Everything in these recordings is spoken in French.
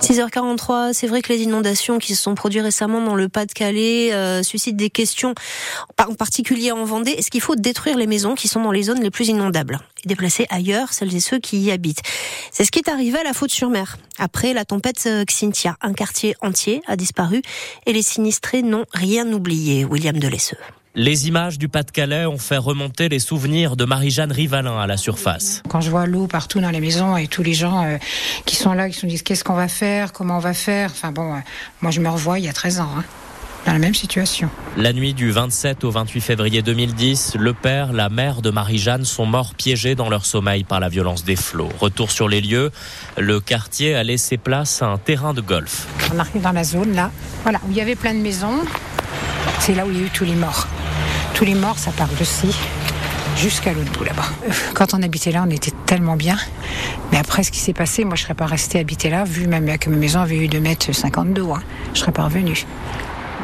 6h43, c'est vrai que les inondations qui se sont produites récemment dans le Pas-de-Calais euh, suscitent des questions, en particulier en Vendée. Est-ce qu'il faut détruire les maisons qui sont dans les zones les plus inondables et déplacer ailleurs celles et ceux qui y habitent? C'est ce qui est arrivé à la Faute-sur-Mer. Après la tempête euh, Xintia, un quartier entier a disparu et les sinistrés n'ont rien oublié. William Delesseux. Les images du Pas-de-Calais ont fait remonter les souvenirs de Marie-Jeanne Rivalin à la surface. Quand je vois l'eau partout dans les maisons et tous les gens euh, qui sont là, qui se disent qu'est-ce qu'on va faire, comment on va faire, enfin bon, euh, moi je me revois il y a 13 ans. Hein, dans la même situation. La nuit du 27 au 28 février 2010, le père, la mère de Marie-Jeanne sont morts piégés dans leur sommeil par la violence des flots. Retour sur les lieux, le quartier a laissé place à un terrain de golf. On arrive dans la zone là, voilà, où il y avait plein de maisons. C'est là où il y a eu tous les morts. Tous les morts, ça part aussi jusqu'à l'autre bout là-bas. Quand on habitait là, on était tellement bien. Mais après ce qui s'est passé, moi je serais pas restée habiter là, vu même que ma maison avait eu 2 mètres 52. Hein. Je serais pas revenue.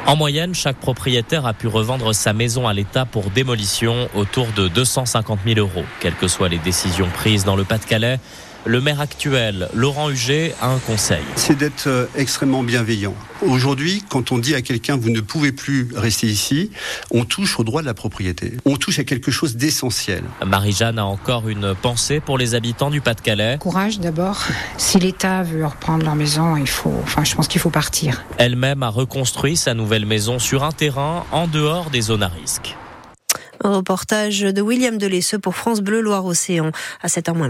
En moyenne, chaque propriétaire a pu revendre sa maison à l'État pour démolition autour de 250 000 euros. Quelles que soient les décisions prises dans le Pas-de-Calais, le maire actuel, Laurent Huget, a un conseil. C'est d'être euh, extrêmement bienveillant. Aujourd'hui, quand on dit à quelqu'un vous ne pouvez plus rester ici, on touche au droit de la propriété. On touche à quelque chose d'essentiel. Marie-Jeanne a encore une pensée pour les habitants du Pas-de-Calais. Courage d'abord. Si l'État veut reprendre leur maison, il faut, enfin, je pense qu'il faut partir. Elle-même a reconstruit sa nouvelle maison sur un terrain en dehors des zones à risque. Un reportage de William Delesseux pour France Bleu Loire-Océan à 7h